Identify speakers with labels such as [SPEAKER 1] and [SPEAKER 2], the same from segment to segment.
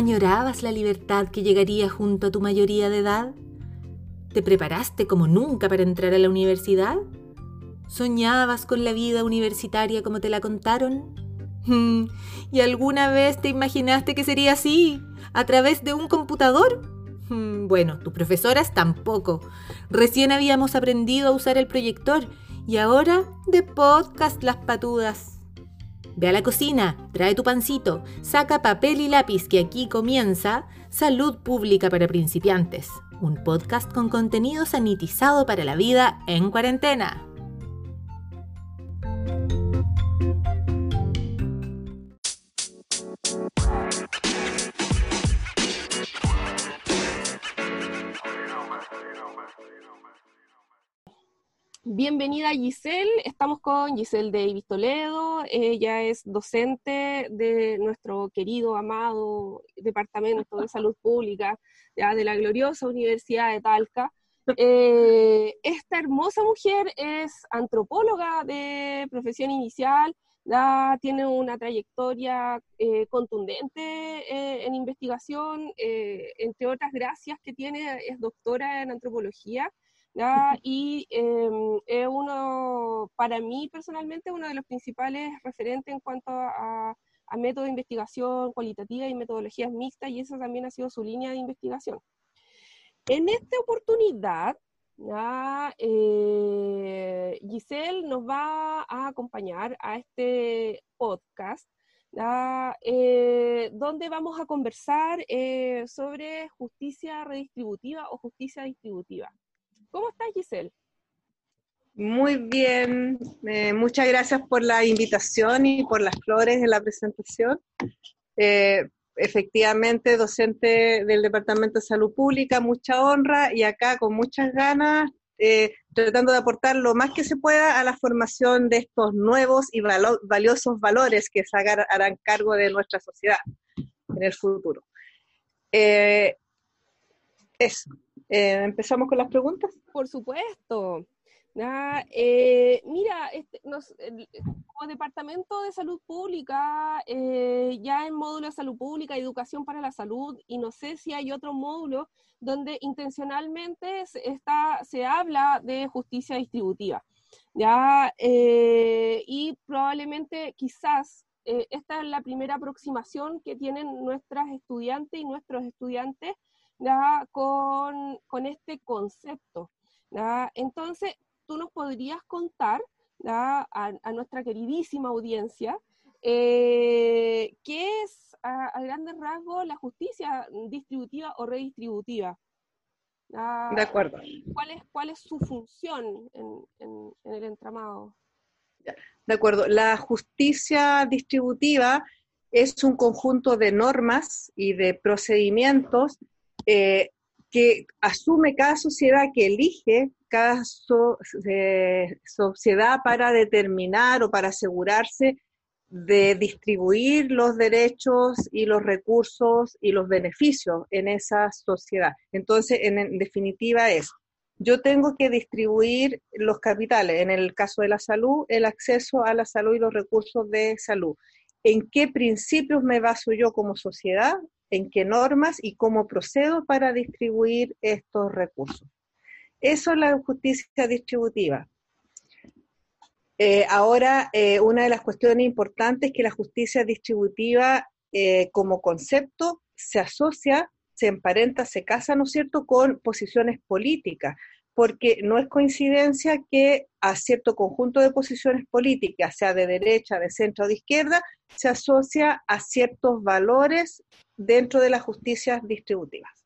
[SPEAKER 1] ¿Añorabas la libertad que llegaría junto a tu mayoría de edad? ¿Te preparaste como nunca para entrar a la universidad? ¿Soñabas con la vida universitaria como te la contaron? Hmm, ¿Y alguna vez te imaginaste que sería así? ¿A través de un computador? Hmm, bueno, tus profesoras tampoco. Recién habíamos aprendido a usar el proyector y ahora de podcast las patudas. Ve a la cocina, trae tu pancito, saca papel y lápiz que aquí comienza Salud Pública para Principiantes, un podcast con contenido sanitizado para la vida en cuarentena.
[SPEAKER 2] Bienvenida Giselle, estamos con Giselle Davis Toledo, ella es docente de nuestro querido, amado Departamento de Salud Pública de la gloriosa Universidad de Talca. Eh, esta hermosa mujer es antropóloga de profesión inicial, tiene una trayectoria eh, contundente eh, en investigación, entre otras gracias que tiene, es doctora en antropología y em, es uno, para mí personalmente, uno de los principales referentes en cuanto a, a métodos de investigación cualitativa y metodologías mixtas, y esa también ha sido su línea de investigación. En esta oportunidad, eh, Giselle nos va a acompañar a este podcast, eh, donde vamos a conversar eh, sobre justicia redistributiva o justicia distributiva. ¿Cómo estás, Giselle?
[SPEAKER 3] Muy bien, eh, muchas gracias por la invitación y por las flores en la presentación. Eh, efectivamente, docente del Departamento de Salud Pública, mucha honra y acá con muchas ganas, eh, tratando de aportar lo más que se pueda a la formación de estos nuevos y valiosos valores que se harán cargo de nuestra sociedad en el futuro. eso. Eh, ¿Empezamos con las preguntas?
[SPEAKER 2] Por supuesto. Eh, mira, este, como Departamento de Salud Pública, eh, ya en módulo de salud pública, educación para la salud, y no sé si hay otro módulo donde intencionalmente se, está, se habla de justicia distributiva. ¿ya? y probablemente, quizás, esta es la primera aproximación que tienen nuestras estudiantes y nuestros estudiantes con, con, este concepto. Entonces, tú nos podrías contar a, nuestra queridísima audiencia eh, qué es a, grandes rasgos la justicia distributiva o redistributiva.
[SPEAKER 3] De acuerdo.
[SPEAKER 2] ¿Cuál es, cuál es su función en, en, en el entramado?
[SPEAKER 3] De acuerdo. La justicia distributiva es un conjunto de normas y de procedimientos eh, que asume cada sociedad, que elige cada sociedad para determinar o para asegurarse de distribuir los derechos y los recursos y los beneficios en esa sociedad. Entonces, en, definitiva es, yo tengo que distribuir los capitales, en el caso de la salud, el acceso a la salud y los recursos de salud. ¿En qué principios me baso yo como sociedad? En qué normas y cómo procedo para distribuir estos recursos. Eso es la justicia distributiva. Eh, ahora, eh, una de las cuestiones importantes es que la justicia distributiva eh, como concepto se asocia, se emparenta, se casa, ¿no es cierto?, con posiciones políticas porque no es coincidencia que a cierto conjunto de posiciones políticas, sea de derecha, de centro o de izquierda, se asocia a ciertos valores dentro de las justicias distributivas.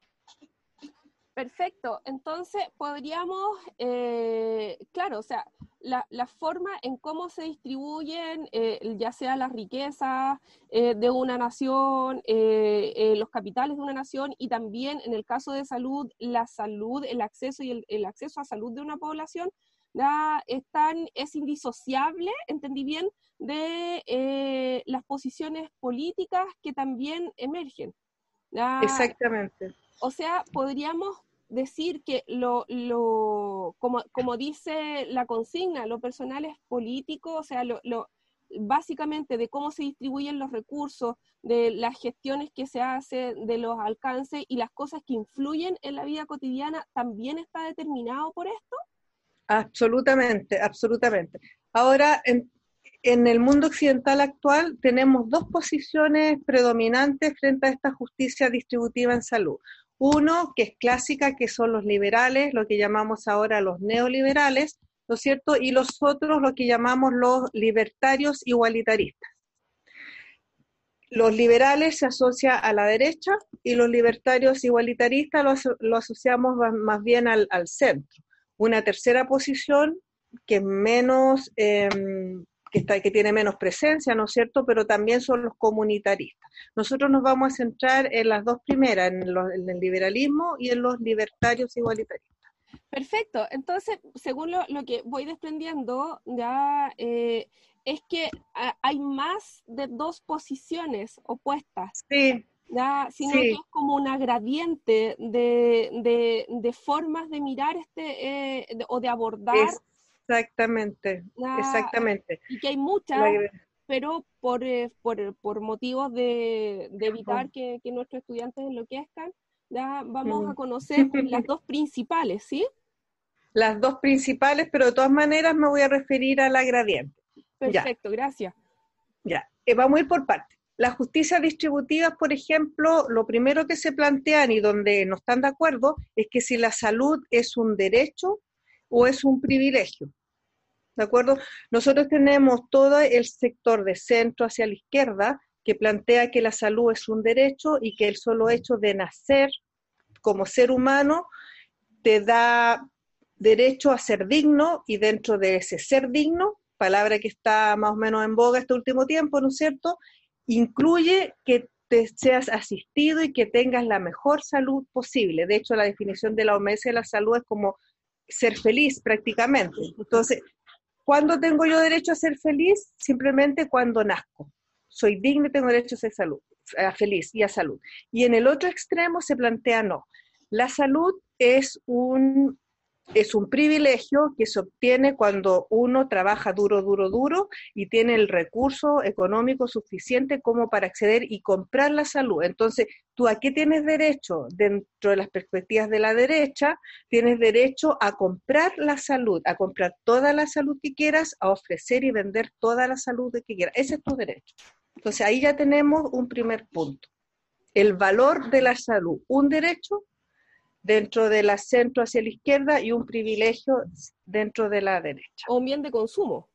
[SPEAKER 2] Perfecto, entonces podríamos, eh, claro, o sea, la, forma en cómo se distribuyen, eh, ya sea las riquezas eh, de una nación, los capitales de una nación y también en el caso de salud, la salud, el acceso y el, acceso a salud de una población, es indisociable, entendí bien, de las posiciones políticas que también emergen.
[SPEAKER 3] Exactamente.
[SPEAKER 2] O sea, podríamos decir que lo, lo como, como, dice la consigna, lo personal es político, o sea, lo, lo, básicamente de cómo se distribuyen los recursos, de las gestiones que se hacen, de los alcances y las cosas que influyen en la vida cotidiana, también está determinado por esto?
[SPEAKER 3] Absolutamente, absolutamente. Ahora, en, en el mundo occidental actual tenemos dos posiciones predominantes frente a esta justicia distributiva en salud. Uno, que es clásica, que son los liberales, lo que llamamos ahora los neoliberales, ¿no es cierto? Y los otros, lo que llamamos los libertarios igualitaristas. Los liberales se asocia a la derecha y los libertarios igualitaristas lo, asociamos más, bien al, centro. Una tercera posición que menos, em, que, está, que tiene menos presencia, ¿no es cierto? Pero también son los comunitaristas. Nosotros nos vamos a centrar en las dos primeras, en, en el liberalismo y en los libertarios igualitaristas.
[SPEAKER 2] Perfecto. Entonces, según lo, que voy desprendiendo, ya eh, es que hay más de dos posiciones opuestas.
[SPEAKER 3] Sí.
[SPEAKER 2] ¿ya? Sino que es como una gradiente de, formas de mirar este eh, o de abordar.
[SPEAKER 3] Exactamente, exactamente.
[SPEAKER 2] Y que hay muchas, pero por, eh, por, por, motivos de, evitar que, que, nuestros estudiantes enloquezcan, ya vamos a conocer las dos principales, ¿sí?
[SPEAKER 3] las dos principales, pero de todas maneras me voy a referir a la gradiente.
[SPEAKER 2] Perfecto, gracias.
[SPEAKER 3] Ya, eh, vamos a ir por partes. Las justicias distributivas, por ejemplo, lo primero que se plantean y donde no están de acuerdo es que si la salud es un derecho o es un privilegio. ¿De acuerdo? Nosotros tenemos todo el sector de centro hacia la izquierda que plantea que la salud es un derecho y que el solo hecho de nacer como ser humano te da derecho a ser digno y dentro de ese ser digno, palabra que está más o menos en boga este último tiempo, ¿no es cierto? Incluye que te seas asistido y que tengas la mejor salud posible. De hecho, la definición de la OMS de la salud es como ser feliz prácticamente. Entonces, ¿cuándo tengo yo derecho a ser feliz? Simplemente cuando nazco. Soy digno y tengo derecho a ser salud, feliz y a salud. Y en el otro extremo se plantea no. La salud es un es un privilegio que se obtiene cuando uno trabaja duro, duro, duro y tiene el recurso económico suficiente como para acceder y comprar la salud. Entonces, ¿tú a qué tienes derecho? Dentro de las perspectivas de la derecha, tienes derecho a comprar la salud, a comprar toda la salud que quieras, a ofrecer y vender toda la salud que quieras. Ese es tu derecho. Entonces, ahí ya tenemos un primer punto. El valor de la salud, un derecho dentro de la centro hacia la izquierda y un privilegio dentro de la derecha.
[SPEAKER 2] O un bien de consumo.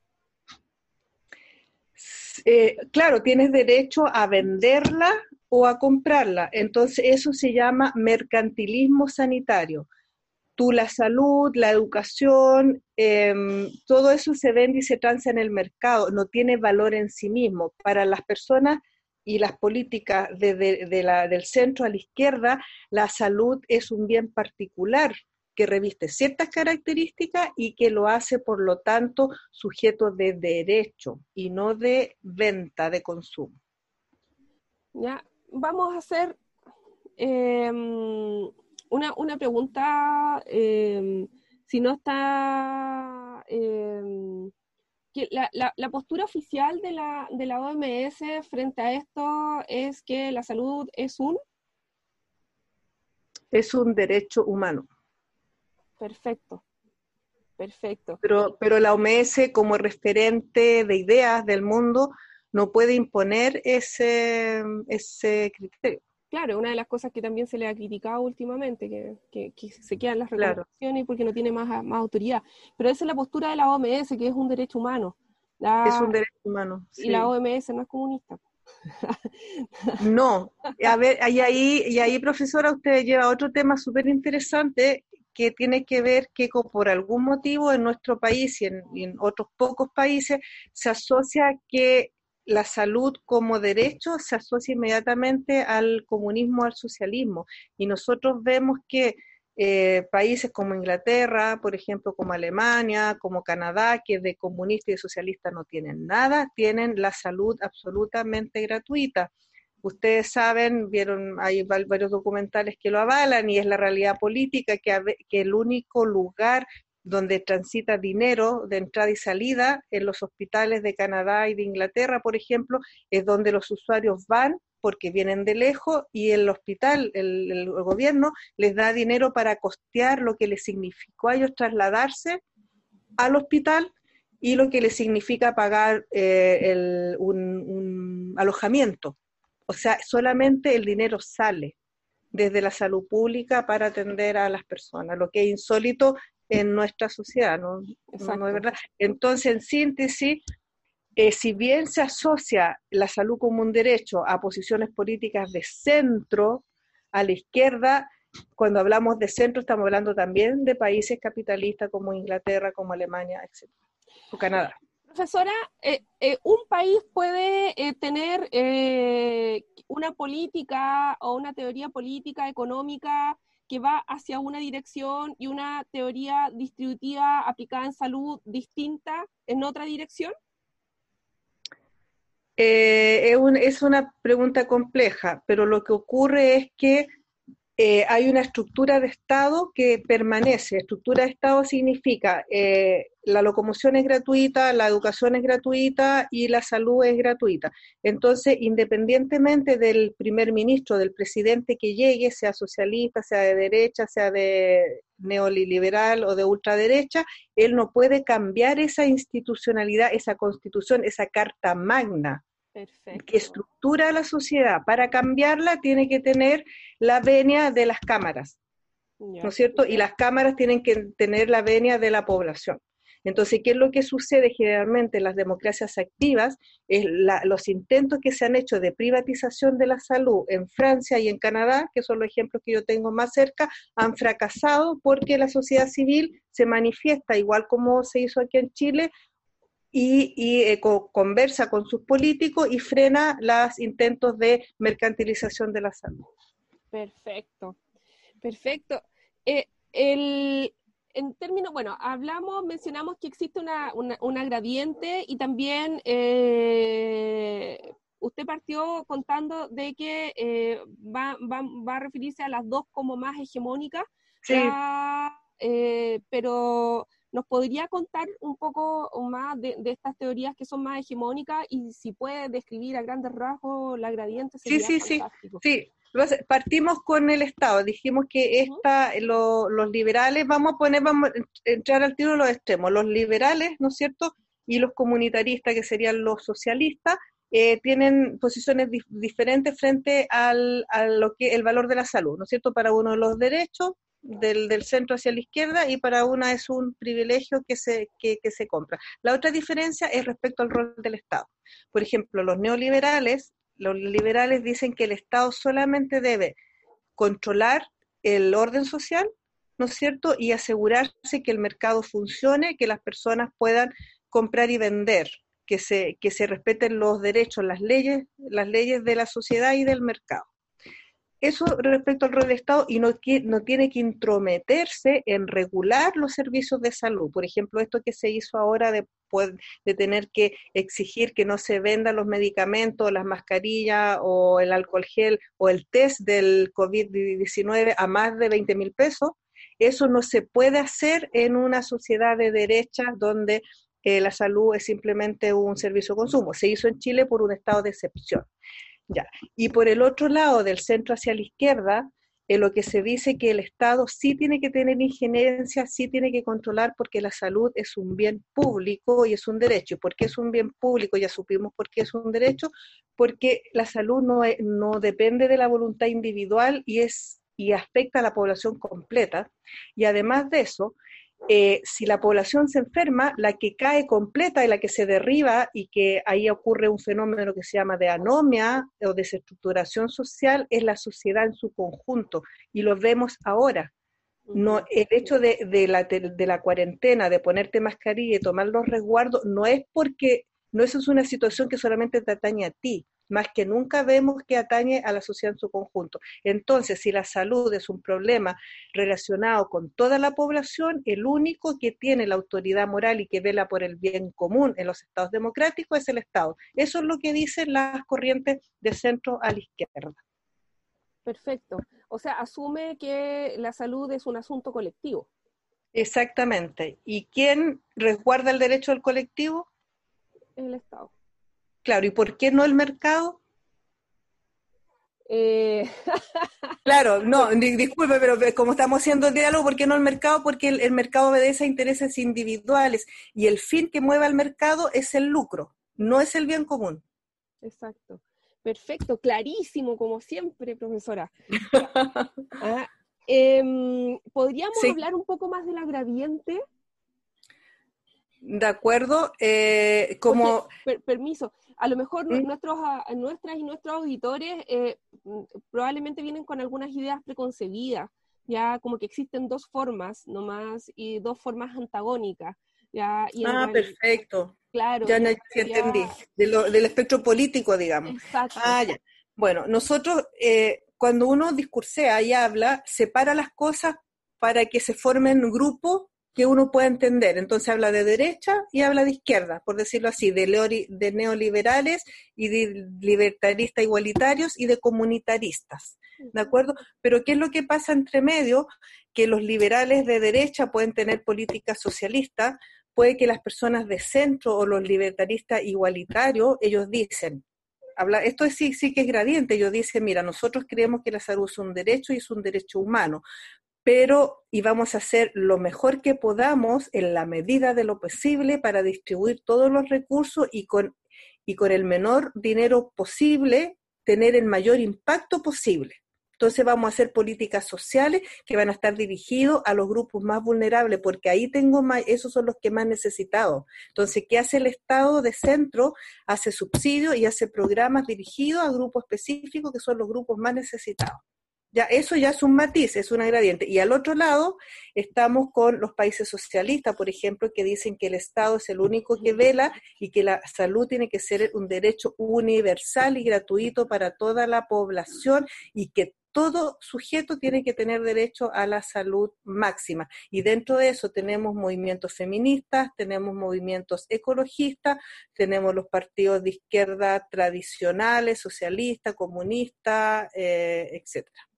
[SPEAKER 3] Eh, claro, tienes derecho a venderla o a comprarla. Entonces eso se llama mercantilismo sanitario. Tú la salud, la educación, em, todo eso se vende y se transa en el mercado, no tiene valor en sí mismo. Para las personas y las políticas de, la, del centro a la izquierda, la salud es un bien particular que reviste ciertas características y que lo hace, por lo tanto, sujeto de derecho y no de venta, de consumo.
[SPEAKER 2] Ya, vamos a hacer em, una, pregunta, em, si no está em, la, postura oficial de la, de la OMS frente a esto es que la salud es un...
[SPEAKER 3] Es un derecho humano.
[SPEAKER 2] Perfecto, perfecto.
[SPEAKER 3] Pero, pero la OMS como referente de ideas del mundo no puede imponer ese, ese criterio.
[SPEAKER 2] Claro, una de las cosas que también se le ha criticado últimamente, que, se quedan las recomendaciones porque no tiene más, más autoridad. Pero esa es la postura de la OMS, que es un derecho humano.
[SPEAKER 3] es un derecho humano.
[SPEAKER 2] Y la OMS no es comunista.
[SPEAKER 3] no, a ver, y ahí, y ahí, profesora, usted lleva otro tema súper interesante que tiene que ver que por algún motivo en nuestro país y en, y en otros pocos países se asocia que la salud como derecho se asocia inmediatamente al comunismo, al socialismo. Y nosotros vemos que eh, países como Inglaterra, por ejemplo, como Alemania, como Canadá, que de comunista y de socialista no tienen nada, tienen la salud absolutamente gratuita. Ustedes saben, vieron, hay varios documentales que lo avalan y es la realidad política que, que el único lugar donde transita dinero de entrada y salida en los hospitales de Canadá y de Inglaterra, por ejemplo, es donde los usuarios van porque vienen de lejos y el hospital, el, gobierno, les da dinero para costear lo que les significó a ellos trasladarse al hospital y lo que les significa pagar eh, un alojamiento. O sea, solamente el dinero sale desde la salud pública para atender a las personas, lo que es insólito en nuestra sociedad, ¿no? es verdad? Entonces, en síntesis, eh, si bien se asocia la salud como un derecho a posiciones políticas de centro, a la izquierda, cuando hablamos de centro estamos hablando también de países capitalistas como Inglaterra, como Alemania, etc. o Canadá.
[SPEAKER 2] Profesora, eh, eh, un país puede tener una política o una teoría política, económica, que va hacia una dirección y una teoría distributiva aplicada en salud distinta en otra dirección?
[SPEAKER 3] Eh, es, una pregunta compleja, pero lo que ocurre es que eh, hay una estructura de Estado que permanece. Estructura de Estado significa eh, la locomoción es gratuita, la educación es gratuita y la salud es gratuita. Entonces, independientemente del primer ministro, del presidente que llegue, sea socialista, sea de derecha, sea de neoliberal o de ultraderecha, él no puede cambiar esa institucionalidad, esa constitución, esa carta magna que estructura la sociedad. Para cambiarla tiene que tener la venia de las cámaras, ¿no es cierto? Y las cámaras tienen que tener la venia de la población. Entonces, ¿qué es lo que sucede generalmente en las democracias activas? Es los intentos que se han hecho de privatización de la salud en Francia y en Canadá, que son los ejemplos que yo tengo más cerca, han fracasado porque la sociedad civil se manifiesta, igual como se hizo aquí en Chile, y, eh, conversa con sus políticos y frena los intentos de mercantilización de la salud.
[SPEAKER 2] Perfecto, perfecto. Eh, el, en términos, bueno, hablamos, mencionamos que existe una, una, gradiente y también eh, usted partió contando de que va, va, va, a referirse a las dos como más hegemónicas, sí. pero ¿Nos podría contar un poco más de, estas teorías que son más hegemónicas y si puede describir a grandes rasgos la gradiente?
[SPEAKER 3] sí, sí, sí, sí. Partimos con el Estado, dijimos que esta, los liberales, vamos a poner, vamos a entrar al tiro de los extremos, los liberales, ¿no es cierto? Y los comunitaristas, que serían los socialistas, eh, tienen posiciones diferentes frente al, a lo que el valor de la salud, ¿no es cierto? Para uno los derechos del, del, centro hacia la izquierda y para una es un privilegio que se, que, se compra. La otra diferencia es respecto al rol del Estado. Por ejemplo, los neoliberales, los liberales dicen que el Estado solamente debe controlar el orden social, ¿no es cierto? Y asegurarse que el mercado funcione, que las personas puedan comprar y vender, que se, que se respeten los derechos, las leyes, las leyes de la sociedad y del mercado. Eso respecto al rol del Estado y no, no tiene que intrometerse en regular los servicios de salud. Por ejemplo, esto que se hizo ahora de, tener que exigir que no se vendan los medicamentos, las mascarillas o el alcohol gel o el test del COVID-19 a más de 20 mil pesos, eso no se puede hacer en una sociedad de derecha donde eh, la salud es simplemente un servicio de consumo. Se hizo en Chile por un estado de excepción. Ya. Y por el otro lado, del centro hacia la izquierda, en lo que se dice que el Estado sí tiene que tener injerencia, sí tiene que controlar porque la salud es un bien público y es un derecho. ¿Y por qué es un bien público? Ya supimos por qué es un derecho, porque la salud no, no depende de la voluntad individual y, es, y afecta a la población completa. Y además de eso, eh, si la población se enferma, la que cae completa y la que se derriba y que ahí ocurre un fenómeno que se llama de anomia o desestructuración social es la sociedad en su conjunto. Y lo vemos ahora. No, el hecho de, la, de la cuarentena, de ponerte mascarilla y tomar los resguardos, no es porque, no eso es una situación que solamente te atañe a ti, más que nunca vemos que atañe a la sociedad en su conjunto. Entonces, si la salud es un problema relacionado con toda la población, el único que tiene la autoridad moral y que vela por el bien común en los estados democráticos es el Estado. Eso es lo que dicen las corrientes de centro a la izquierda.
[SPEAKER 2] Perfecto. O sea, asume que la salud es un asunto colectivo.
[SPEAKER 3] Exactamente. ¿Y quién resguarda el derecho del colectivo?
[SPEAKER 2] El Estado.
[SPEAKER 3] Claro, ¿y por qué no el mercado?
[SPEAKER 2] Eh...
[SPEAKER 3] claro, no, disculpe, pero como estamos haciendo el diálogo, ¿por qué no el mercado? Porque el, mercado obedece a intereses individuales y el fin que mueve al mercado es el lucro, no es el bien común.
[SPEAKER 2] Exacto. Perfecto, clarísimo, como siempre, profesora. Ah, em, ¿Podríamos hablar un poco más de la gradiente?
[SPEAKER 3] De acuerdo, eh, como...
[SPEAKER 2] permiso, a lo mejor ¿Mm? nuestros, nuestras y nuestros auditores eh, mm, probablemente vienen con algunas ideas preconcebidas, ya como que existen dos formas nomás y dos formas antagónicas. Ya,
[SPEAKER 3] ah, perfecto.
[SPEAKER 2] Claro.
[SPEAKER 3] Ya, entendí. del espectro político, digamos.
[SPEAKER 2] Exacto.
[SPEAKER 3] Ah, ya. Bueno, nosotros, eh, cuando uno discursea y habla, separa las cosas para que se formen grupos que uno pueda entender. Entonces habla de derecha y habla de izquierda, por decirlo así, de, de neoliberales y de libertaristas igualitarios y de comunitaristas. ¿De acuerdo? Pero ¿qué es lo que pasa entre medio? Que los liberales de derecha pueden tener políticas socialistas, puede que las personas de centro o los libertaristas igualitarios, ellos dicen, habla, esto es, sí, sí que es gradiente, ellos dicen, mira, nosotros creemos que la salud es un derecho y es un derecho humano, pero y vamos a hacer lo mejor que podamos en la medida de lo posible para distribuir todos los recursos y con, y con el menor dinero posible tener el mayor impacto posible. Entonces vamos a hacer políticas sociales que van a estar dirigidos a los grupos más vulnerables, porque ahí tengo más, esos son los que más necesitados. Entonces, ¿qué hace el Estado de centro? Hace subsidios y hace programas dirigidos a grupos específicos que son los grupos más necesitados. Ya, eso ya es un matiz, es un gradiente. Y al otro lado estamos con los países socialistas, por ejemplo, que dicen que el Estado es el único que vela y que la salud tiene que ser un derecho universal y gratuito para toda la población y que todo sujeto tiene que tener derecho a la salud máxima. Y dentro de eso tenemos movimientos feministas, tenemos movimientos ecologistas, tenemos los partidos de izquierda tradicionales, socialistas, comunistas, eh, etcétera.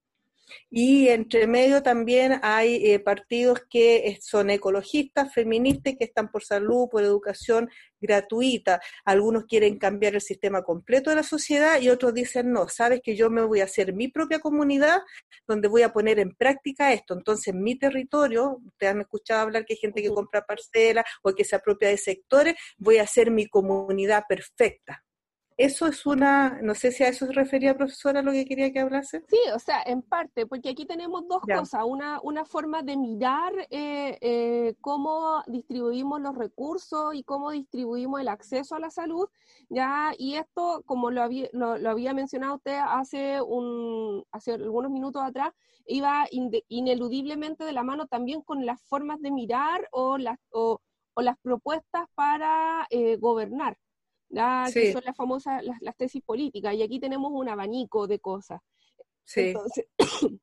[SPEAKER 3] Y entre medio también hay eh, partidos que son ecologistas, feministas, que están por salud, por educación gratuita. Algunos quieren cambiar el sistema completo de la sociedad y otros dicen, no, sabes que yo me voy a hacer mi propia comunidad donde voy a poner en práctica esto. Entonces, mi territorio, ustedes han escuchado hablar que hay gente que compra parcelas o que se apropia de sectores, voy a hacer mi comunidad perfecta eso es una, no sé si a eso se refería, profesora, lo que quería que hablase.
[SPEAKER 2] Sí, o sea, en parte, porque aquí tenemos dos cosas, una, una forma de mirar eh, eh, cómo distribuimos los recursos y cómo distribuimos el acceso a la salud, ya, y esto, como lo había, lo, había mencionado usted hace, un, hace algunos minutos atrás, iba ineludiblemente de la mano también con las formas de mirar o las, o, las propuestas para eh, gobernar que son las famosas, las, tesis políticas, y aquí tenemos un abanico de cosas. Entonces,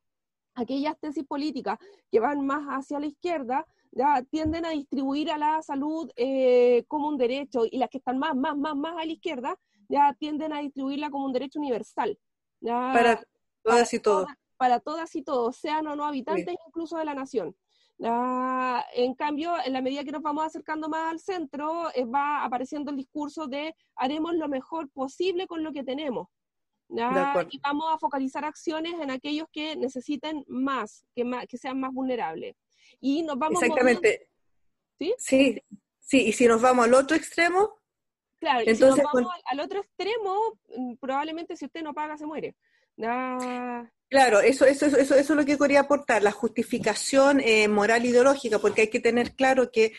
[SPEAKER 2] aquellas tesis políticas que van más hacia la izquierda, ya tienden a distribuir a la salud eh, como un derecho, y las que están más, más, más, más a la izquierda, ya tienden a distribuirla como un derecho universal.
[SPEAKER 3] para todas y todos.
[SPEAKER 2] para todas y todos, sean o no habitantes incluso de la nación. Ah, en cambio, en la medida que nos vamos acercando más al centro, eh, va apareciendo el discurso de haremos lo mejor posible con lo que tenemos. Y vamos a focalizar acciones en aquellos que necesiten más, que, que sean más vulnerables. Y nos vamos
[SPEAKER 3] Exactamente. ¿Sí? ¿Sí? Sí, y si nos vamos al otro extremo.
[SPEAKER 2] Claro, entonces, si nos vamos al otro extremo, mm, probablemente si usted no paga, se muere.
[SPEAKER 3] Claro, eso, eso, eso, eso es lo que quería aportar, la justificación eh, moral ideológica, porque hay que tener claro que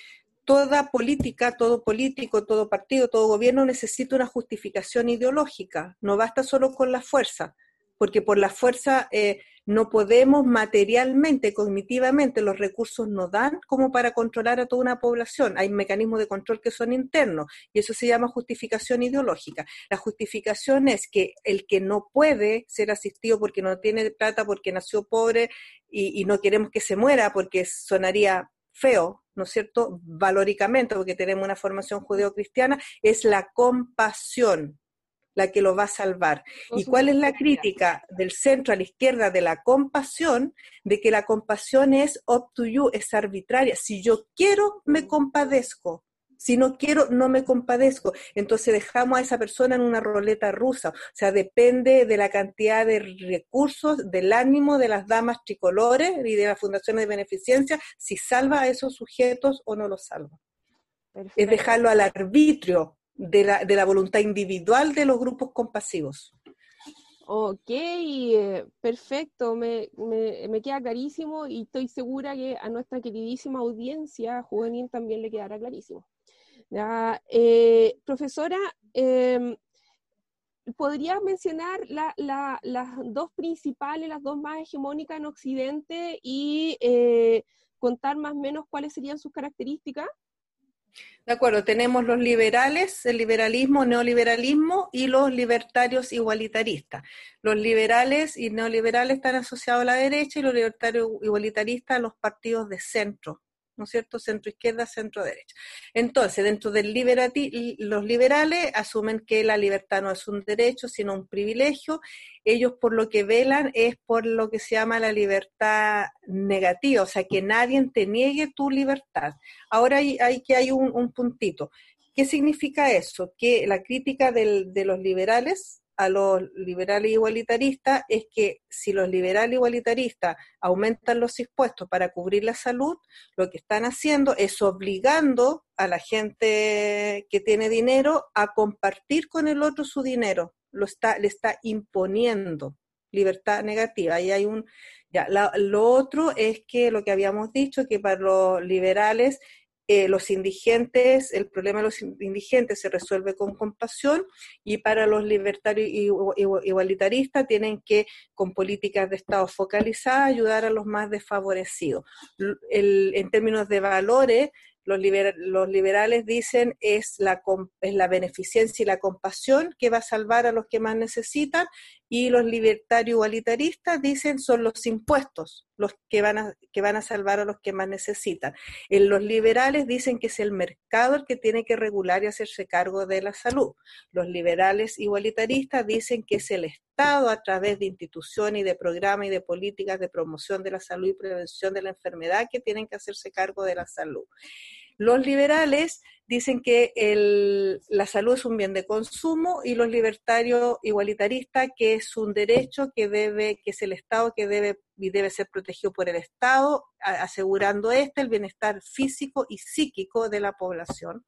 [SPEAKER 3] toda política, todo político, todo partido, todo gobierno necesita una justificación ideológica. No basta solo con la fuerza, porque por la fuerza eh, no podemos materialmente, cognitivamente, los recursos no dan como para controlar a toda una población. Hay mecanismos de control que son internos y eso se llama justificación ideológica. La justificación es que el que no puede ser asistido porque no tiene plata, porque nació pobre y, y no queremos que se muera porque sonaría feo, ¿no es cierto?, valóricamente, porque tenemos una formación judeo-cristiana, es la compasión la que lo va a salvar. ¿Y cuál es la crítica del centro a la izquierda de la compasión? De que la compasión es up to you, es arbitraria. Si yo quiero, me compadezco. Si no quiero, no me compadezco. Entonces dejamos a esa persona en una roleta rusa. O sea, depende de la cantidad de recursos, del ánimo de las damas tricolores y de las fundaciones de beneficencia, si salva a esos sujetos o no los salva. Es dejarlo al arbitrio de la, de la voluntad individual de los grupos compasivos.
[SPEAKER 2] Ok, eh, perfecto, me, me, me, queda clarísimo y estoy segura que a nuestra queridísima audiencia juvenil también le quedará clarísimo. Eh, profesora, eh, ¿podrías mencionar las dos principales, las dos más hegemónicas en Occidente y eh, contar más o menos cuáles serían sus características?
[SPEAKER 3] De acuerdo, tenemos los liberales, el liberalismo, neoliberalismo y los libertarios igualitaristas. Los liberales y neoliberales están asociados a la derecha y los libertarios igualitaristas a los partidos de centro, ¿no es cierto? Centro izquierda, centro derecha. Entonces, dentro del liberati los liberales asumen que la libertad no es un derecho, sino un privilegio. Ellos por lo que velan es por lo que se llama la libertad negativa, o sea, que nadie te niegue tu libertad. Ahora hay, hay que hay un, puntito. ¿Qué significa eso? Que la crítica del, de los liberales a los liberales igualitaristas es que si los liberales igualitaristas aumentan los impuestos para cubrir la salud, lo que están haciendo es obligando a la gente que tiene dinero a compartir con el otro su dinero, lo está, le está imponiendo libertad negativa. Ahí hay un, ya, lo otro es que lo que habíamos dicho, que para los liberales eh, los indigentes, el problema de los indigentes se resuelve con compasión y para los libertarios igualitaristas tienen que, con políticas de Estado focalizadas, ayudar a los más desfavorecidos. en términos de valores, los, liberales dicen es es la beneficencia y la compasión que va a salvar a los que más necesitan y los libertarios igualitaristas dicen son los impuestos los que van a, que van a salvar a los que más necesitan. En los liberales dicen que es el mercado el que tiene que regular y hacerse cargo de la salud. Los liberales igualitaristas dicen que es el Estado a través de instituciones y de programas y de políticas de promoción de la salud y prevención de la enfermedad que tienen que hacerse cargo de la salud. Los liberales dicen que la salud es un bien de consumo y los libertarios igualitaristas que es un derecho que debe, que es el Estado que debe y debe ser protegido por el Estado, asegurando este el bienestar físico y psíquico de la población.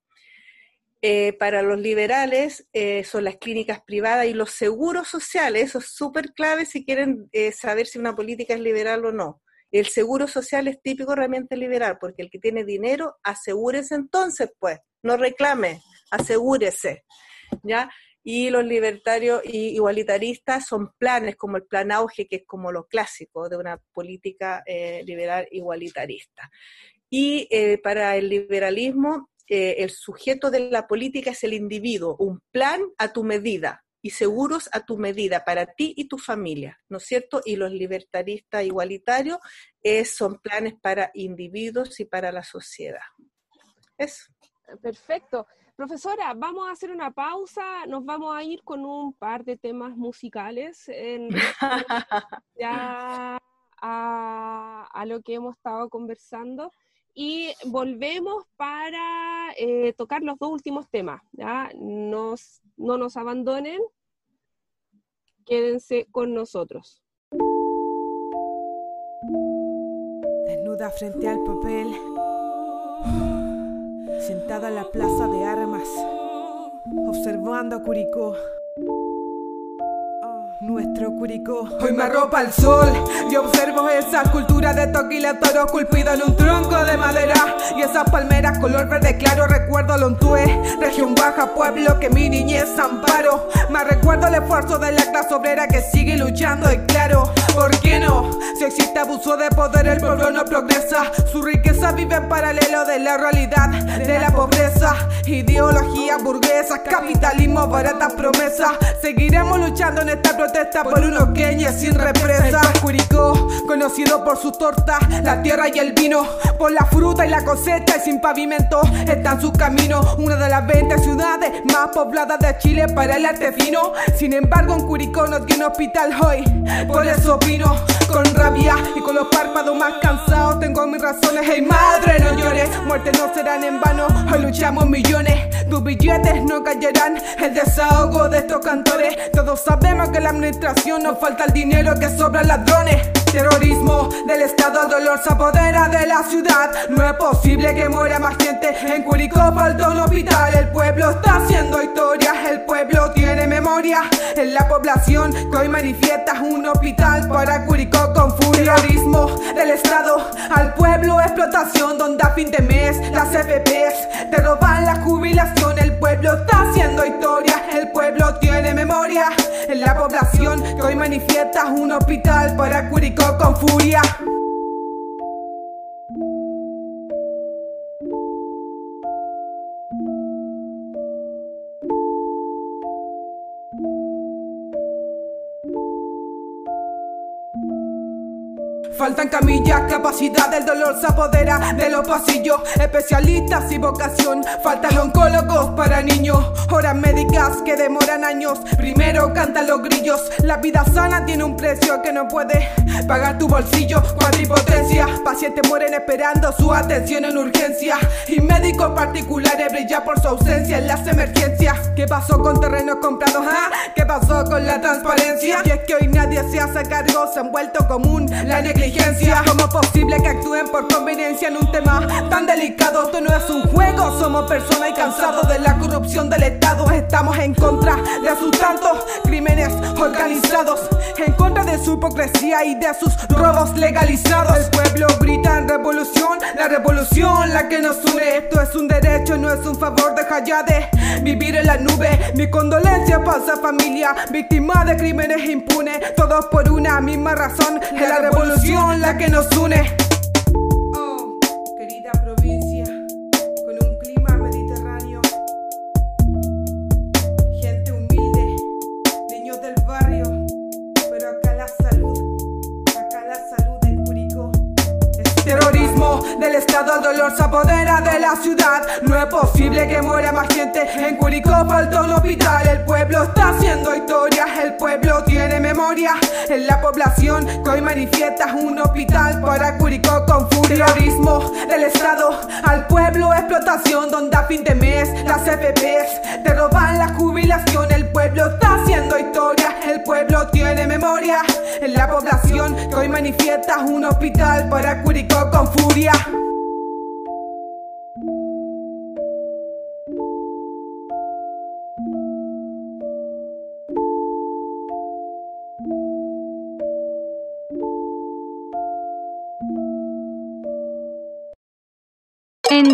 [SPEAKER 3] Eh, para los liberales eh, son las clínicas privadas y los seguros sociales, eso es súper clave si quieren eh, saber si una política es liberal o no. El seguro social es típico realmente liberal, porque el que tiene dinero, asegúrese entonces, pues, no reclame, asegúrese, ¿ya? Y los libertarios y igualitaristas son planes como el plan auge, que es como lo clásico de una política eh, liberal igualitarista. Y eh, para el liberalismo, eh, el sujeto de la política es el individuo, un plan a tu medida, y seguros a tu medida para ti y tu familia, ¿no es cierto? Y los libertaristas igualitarios son planes para individuos y para la sociedad. Eso.
[SPEAKER 2] Perfecto. Profesora, vamos a hacer una pausa, nos vamos a ir con un par de temas musicales en, ya a, lo que hemos estado conversando y volvemos para eh, tocar los dos últimos temas. ¿ya? Nos, no nos abandonen, quédense con nosotros.
[SPEAKER 4] Desnuda frente al papel, sentada en la plaza de armas, observando a Curicó nuestro Curicó. Hoy me arropa el sol y observo esa cultura de toquila toro culpido en un tronco de madera. Y esas palmeras color verde claro, recuerdo Lontué, región baja, pueblo que mi niñez amparo. Me recuerdo el esfuerzo de la clase obrera que sigue luchando y claro, ¿Por qué no? Si existe abuso de poder, el pueblo no progresa. Su riqueza vive en paralelo de la realidad de la pobreza. Ideología burguesa, capitalismo, baratas promesas. Seguiremos luchando en esta protesta por unos queñes sin represa. Curicó, conocido por sus tortas, la tierra y el vino, por la fruta y la cosecha y sin pavimento está en su camino. Una de las 20 ciudades más pobladas de Chile para el arte fino. Sin embargo, en Curicó no tiene hospital hoy. Por eso con rabia y con los párpados más cansados. Tengo mis razones, hey madre, no llores. Muerte no serán en vano, hoy luchamos millones. Tus billetes no callarán el desahogo de estos cantores. Todos sabemos que la administración nos falta el dinero que sobra ladrones. Terrorismo del Estado, dolor se apodera de la ciudad. No es posible que muera más gente. En Curicó un hospital. El pueblo está haciendo historia. El pueblo tiene memoria. En la población que hoy manifiesta un hospital para Curicó con furia. Terrorismo del Estado al pueblo, explotación donde a fin de mes las FPs te roban la jubilación. El pueblo está haciendo historia. El pueblo tiene memoria. En la población que hoy manifiesta un hospital para Curicó con furia. Faltan camillas, capacidad, el dolor se apodera de los pasillos. Especialistas y vocación, faltan oncólogos para niños. Horas médicas que demoran años. Primero cantan los grillos. La vida sana tiene un precio que no puede pagar tu bolsillo. Cuadripotencia, pacientes mueren esperando su atención en urgencia. Y médicos particulares brillan por su ausencia en las emergencias. ¿Qué pasó con terrenos comprados? Ah? ¿Qué pasó con la transparencia? Y es que hoy nadie se hace cargo, se han vuelto común la negligencia. ¿Cómo es posible que actúen por conveniencia en un tema tan delicado? Esto no es un juego, somos personas y cansados de la corrupción del Estado. Estamos en contra de sus tantos crímenes organizados, en contra de su hipocresía y de sus robos legalizados. El pueblo grita en revolución, la revolución la que nos une. Esto es un derecho, no es un favor. Deja ya vivir en la nube. Mi condolencia para esa familia, víctima de crímenes impunes. Todos por una misma razón, es la revolución la que nos une.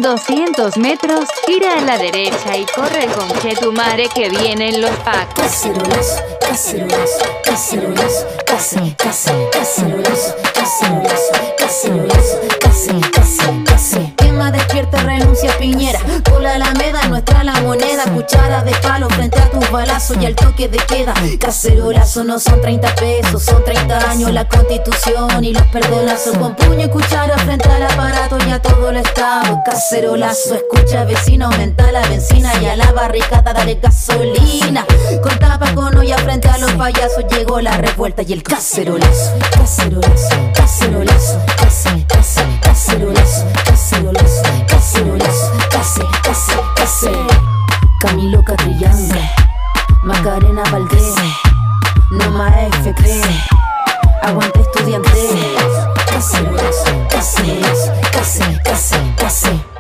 [SPEAKER 5] 200 metros, gira a la derecha y corre con Chetumare que vienen los pacos.
[SPEAKER 6] Cacerolazo, cacerolazo, cacerolazo, case, case, cacerolazo, cacerolazo, cacerolazo, case, case, despierta, renuncia Piñera. Por la Alameda, nuestra la moneda. Cuchara de palo frente a tus balazos y al toque de queda. Cacerolazo no son 30 pesos, son 30 años la constitución y los perdonazos. Con puño y cuchara frente al aparato y a todo el estado. Cacerolazo, escucha vecino, aumenta la benzina y a la barricada dale gasolina. Con tapa con olla frente a los payasos llegó la revuelta y el cacerolazo. Cacerolazo, cacerolazo, case, cacerolazo, cacerolazo, cacerolazo, case, case, case. Camilo Catrillanza, Macarena Valdés, Noma FP, Aguante estudiante. Cacerolazo, cacerolazo, case, case, case.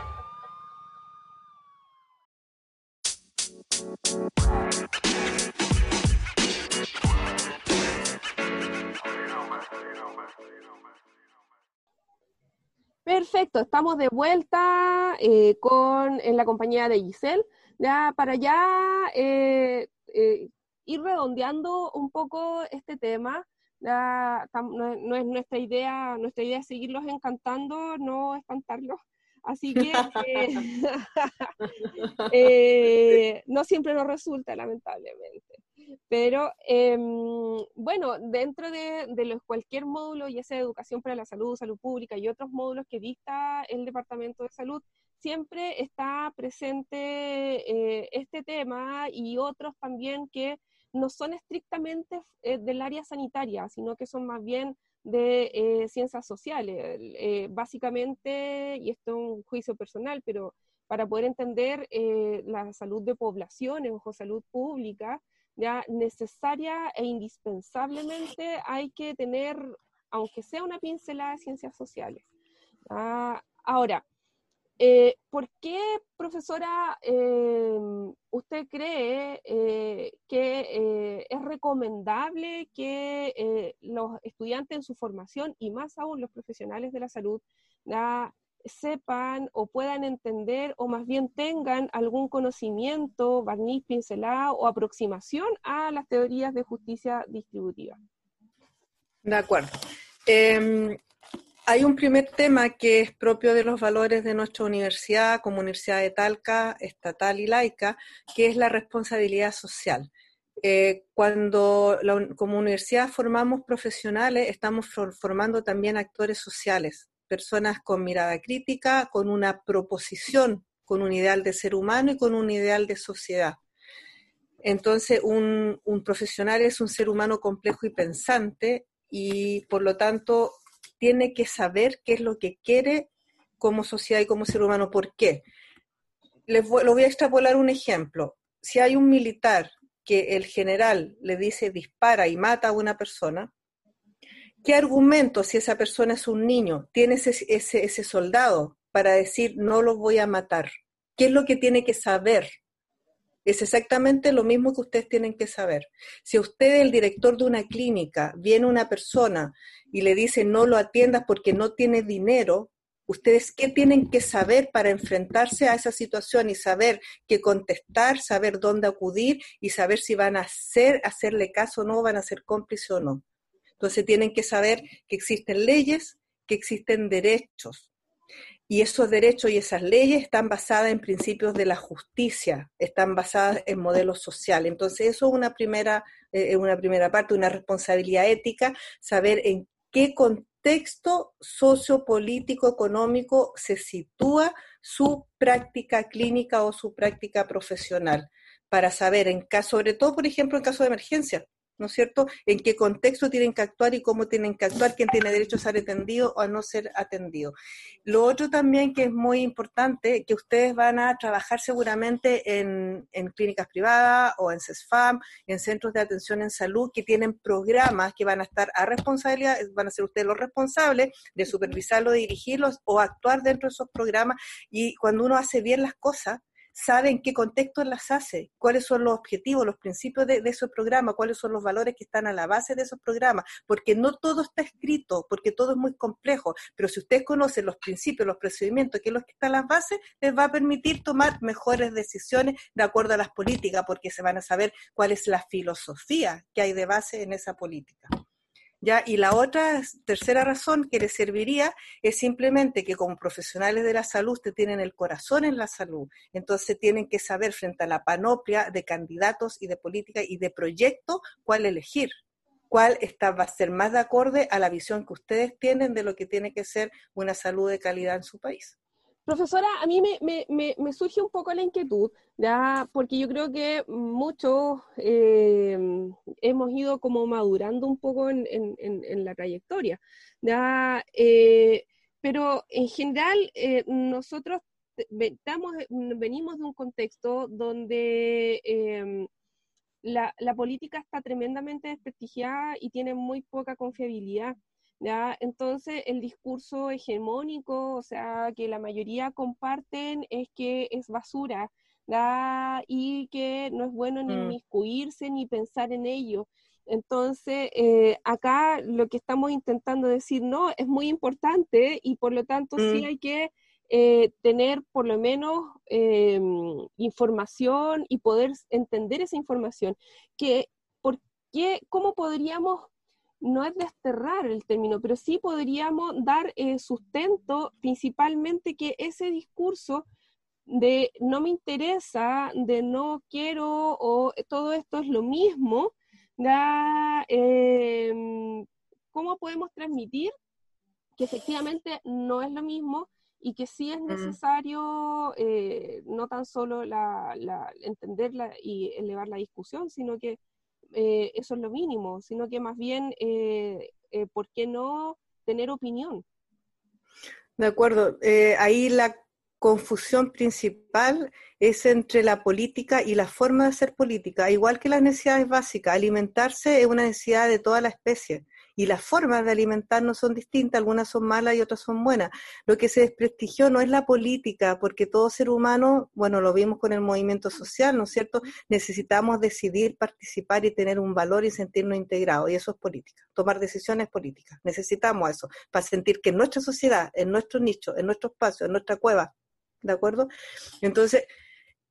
[SPEAKER 2] Perfecto, estamos de vuelta eh, con, en la compañía de Giselle, ya para ya eh, eh, ir redondeando un poco este tema, no, es nuestra idea, nuestra idea es seguirlos encantando, no espantarlos. Así que eh, eh, no siempre nos resulta, lamentablemente. Pero em, bueno, dentro de, cualquier módulo, ya sea educación para la salud, salud pública y otros módulos que dicta el Departamento de Salud, siempre está presente eh, este tema y otros también que no son estrictamente eh, del área sanitaria, sino que son más bien de eh, ciencias sociales. básicamente, y esto es un juicio personal, pero para poder entender la salud de poblaciones o salud pública, ya necesaria e indispensablemente hay que tener, aunque sea una pincelada de ciencias sociales. ahora, eh, ¿Por qué, profesora, eh, usted cree eh, que es recomendable que los estudiantes en su formación y más aún los profesionales de la salud sepan o puedan entender o más bien tengan algún conocimiento, barniz, pincelado o aproximación a las teorías de justicia distributiva?
[SPEAKER 3] De acuerdo. Em, hay un primer tema que es propio de los valores de nuestra universidad, como Universidad de Talca, estatal y laica, que es la responsabilidad social. Eh, cuando como universidad formamos profesionales, estamos formando también actores sociales, personas con mirada crítica, con una proposición, con un ideal de ser humano y con un ideal de sociedad. Entonces, un profesional es un ser humano complejo y pensante y por lo tanto tiene que saber qué es lo que quiere como sociedad y como ser humano. ¿Por qué? Les voy, lo voy a extrapolar un ejemplo. Si hay un militar que el general le dice dispara y mata a una persona, ¿qué argumento, si esa persona es un niño, tiene ese, ese, ese soldado para decir no lo voy a matar? ¿Qué es lo que tiene que saber? Es exactamente lo mismo que ustedes tienen que saber. Si usted, el director de una clínica, viene una persona y le dice no lo atiendas porque no tiene dinero, ustedes qué tienen que saber para enfrentarse a esa situación y saber qué contestar, saber dónde acudir y saber si van a hacer, hacerle caso o no, van a ser cómplices o no. Entonces tienen que saber que existen leyes, que existen derechos, y esos derechos y esas leyes están basadas en principios de la justicia, están basadas en modelos sociales. Entonces, eso es una primera, eh, una primera parte, una responsabilidad ética, saber en qué contexto sociopolítico, económico se sitúa su práctica clínica o su práctica profesional, para saber, en caso, sobre todo, por ejemplo, en caso de emergencia, ¿no es cierto?, en qué contexto tienen que actuar y cómo tienen que actuar, quién tiene derecho a ser atendido o a no ser atendido. Lo otro también que es muy importante, que ustedes van a trabajar seguramente en, en clínicas privadas o en CESFAM, en centros de atención en salud, que tienen programas que van a estar a responsabilidad, van a ser ustedes los responsables de supervisarlos, dirigirlos o actuar dentro de esos programas. Y cuando uno hace bien las cosas, sabe en qué contexto las hace, cuáles son los objetivos, los principios de, esos programas, cuáles son los valores que están a la base de esos programas, porque no todo está escrito, porque todo es muy complejo, pero si ustedes conocen los principios, los procedimientos, que es lo que está a las bases, les va a permitir tomar mejores decisiones de acuerdo a las políticas, porque se van a saber cuál es la filosofía que hay de base en esa política. ¿Ya? Y la otra, tercera razón que les serviría es simplemente que como profesionales de la salud ustedes tienen el corazón en la salud, entonces tienen que saber frente a la panoplia de candidatos y de política y de proyectos cuál elegir, cuál está, va a ser más de acorde a la visión que ustedes tienen de lo que tiene que ser una salud de calidad en su país.
[SPEAKER 2] Profesora, a mí me, surge un poco la inquietud, ¿ya? porque yo creo que muchos eh, hemos ido como madurando un poco en, la trayectoria, ¿ya? Eh, pero en general eh, nosotros venimos de un contexto donde em, la, la política está tremendamente desprestigiada y tiene muy poca confiabilidad. ¿Ya? Entonces, el discurso hegemónico, o sea, que la mayoría comparten es que es basura, Y que no es bueno ni mm. inmiscuirse ni pensar en ello. Entonces, eh, acá lo que estamos intentando decir, no, es muy importante y por lo tanto sí mm. hay que eh, tener por lo menos em, información y poder entender esa información. Que, ¿por qué, ¿Cómo podríamos no es desterrar el término, pero sí podríamos dar eh, sustento principalmente que ese discurso de no me interesa, de no quiero o todo esto es lo mismo, em, ¿cómo podemos transmitir que efectivamente no es lo mismo y que sí es mm. necesario eh, no tan solo la, entenderla y elevar la discusión, sino que eh, eso es lo mínimo, sino que más bien, eh, ¿por qué no tener opinión?
[SPEAKER 3] De acuerdo, ahí la confusión principal es entre la política y la forma de hacer política, igual que las necesidades básicas. Alimentarse es una necesidad de toda la especie y las formas de alimentarnos son distintas, algunas son malas y otras son buenas. Lo que se desprestigió no es la política, porque todo ser humano, bueno, lo vimos con el movimiento social, ¿no es cierto? Necesitamos decidir, participar y tener un valor y sentirnos integrados, y eso es política, tomar decisiones políticas. Necesitamos eso, para sentir que en nuestra sociedad, en nuestro nicho, en nuestro espacio, en nuestra cueva, ¿de acuerdo? Entonces,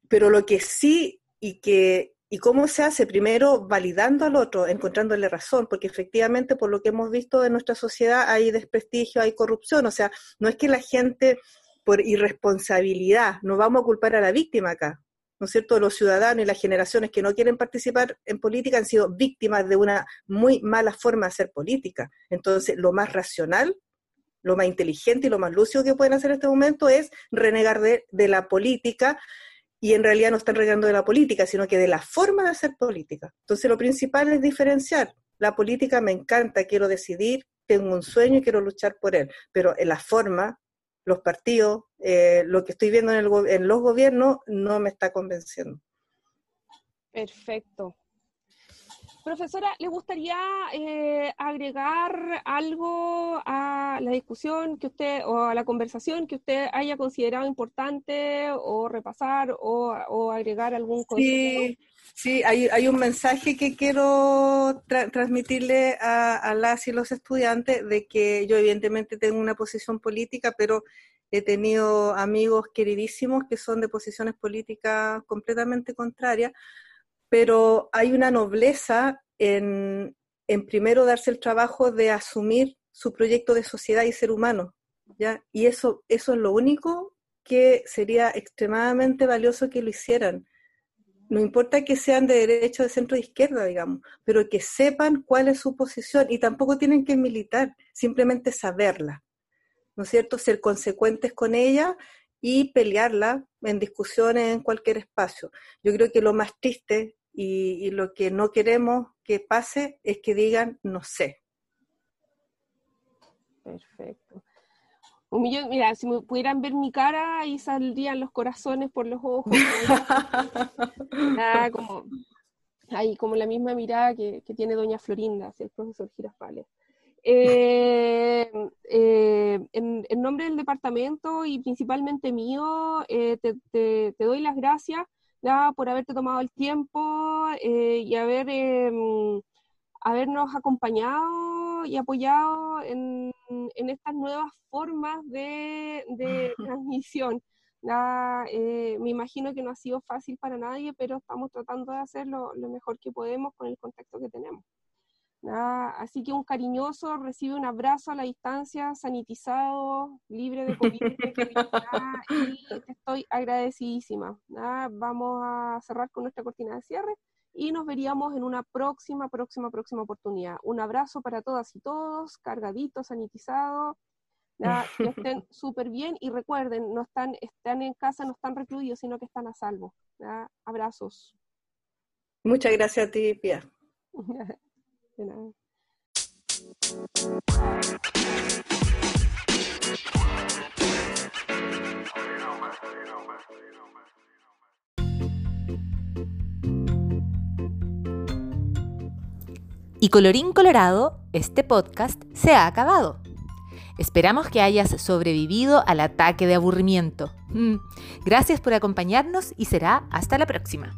[SPEAKER 3] pero lo que sí y que ¿Y cómo se hace? Primero, validando al otro, encontrándole razón, porque efectivamente, por lo que hemos visto en nuestra sociedad, hay desprestigio, hay corrupción. O sea, no es que la gente, por irresponsabilidad, no vamos a culpar a la víctima acá. ¿No es cierto? Los ciudadanos y las generaciones que no quieren participar en política han sido víctimas de una muy mala forma de hacer política. Entonces, lo más racional, lo más inteligente y lo más lúcido que pueden hacer en este momento es renegar de, de la política y en realidad no están regando de la política, sino que de la forma de hacer política. Entonces lo principal es diferenciar. La política me encanta, quiero decidir, tengo un sueño y quiero luchar por él, pero en la forma, los partidos, eh, lo que estoy viendo en, el, en los gobiernos no me está convenciendo.
[SPEAKER 2] Perfecto. Profesora, ¿le gustaría eh, agregar algo a la discusión que usted o a la conversación que usted haya considerado importante o repasar o, agregar algún
[SPEAKER 3] concepto? Sí, hay, un mensaje que quiero transmitirle a, a, las y los estudiantes de que yo evidentemente tengo una posición política, pero he tenido amigos queridísimos que son de posiciones políticas completamente contrarias pero hay una nobleza en, primero darse el trabajo de asumir su proyecto de sociedad y ser humano, ¿ya? Y eso, eso es lo único que sería extremadamente valioso que lo hicieran. No importa que sean de derecha, de centro, de izquierda, digamos, pero que sepan cuál es su posición y tampoco tienen que militar, simplemente saberla, ¿no es cierto? Ser consecuentes con ella y pelearla en discusiones en cualquier espacio. Yo creo que lo más triste y, lo que no queremos que pase es que digan no sé.
[SPEAKER 2] Perfecto. Un millón, mira, si me pudieran ver mi cara, ahí saldrían los corazones por los ojos. como, ahí, como la misma mirada que, tiene doña Florinda hacia el profesor Girafales. Eh, eh, en, nombre del departamento y principalmente mío, eh, te, doy las gracias por haberte tomado el tiempo y haber, em, habernos acompañado y apoyado en, estas nuevas formas de, transmisión. me imagino que no ha sido fácil para nadie, pero estamos tratando de hacer lo mejor que podemos con el contexto que tenemos. Así que un cariñoso recibe un abrazo a la distancia, sanitizado, libre de COVID, y estoy agradecidísima. Vamos a cerrar con nuestra cortina de cierre y nos veríamos en una próxima, próxima, próxima oportunidad. Un abrazo para todas y todos, cargadito, sanitizado. que estén súper bien y recuerden, no están, están en casa, no están recluidos, sino que están a salvo. Abrazos.
[SPEAKER 3] Muchas gracias a ti, Pia.
[SPEAKER 1] Y colorín colorado, este podcast se ha acabado. Esperamos que hayas sobrevivido al ataque de aburrimiento. Mm. Gracias por acompañarnos y será hasta la próxima.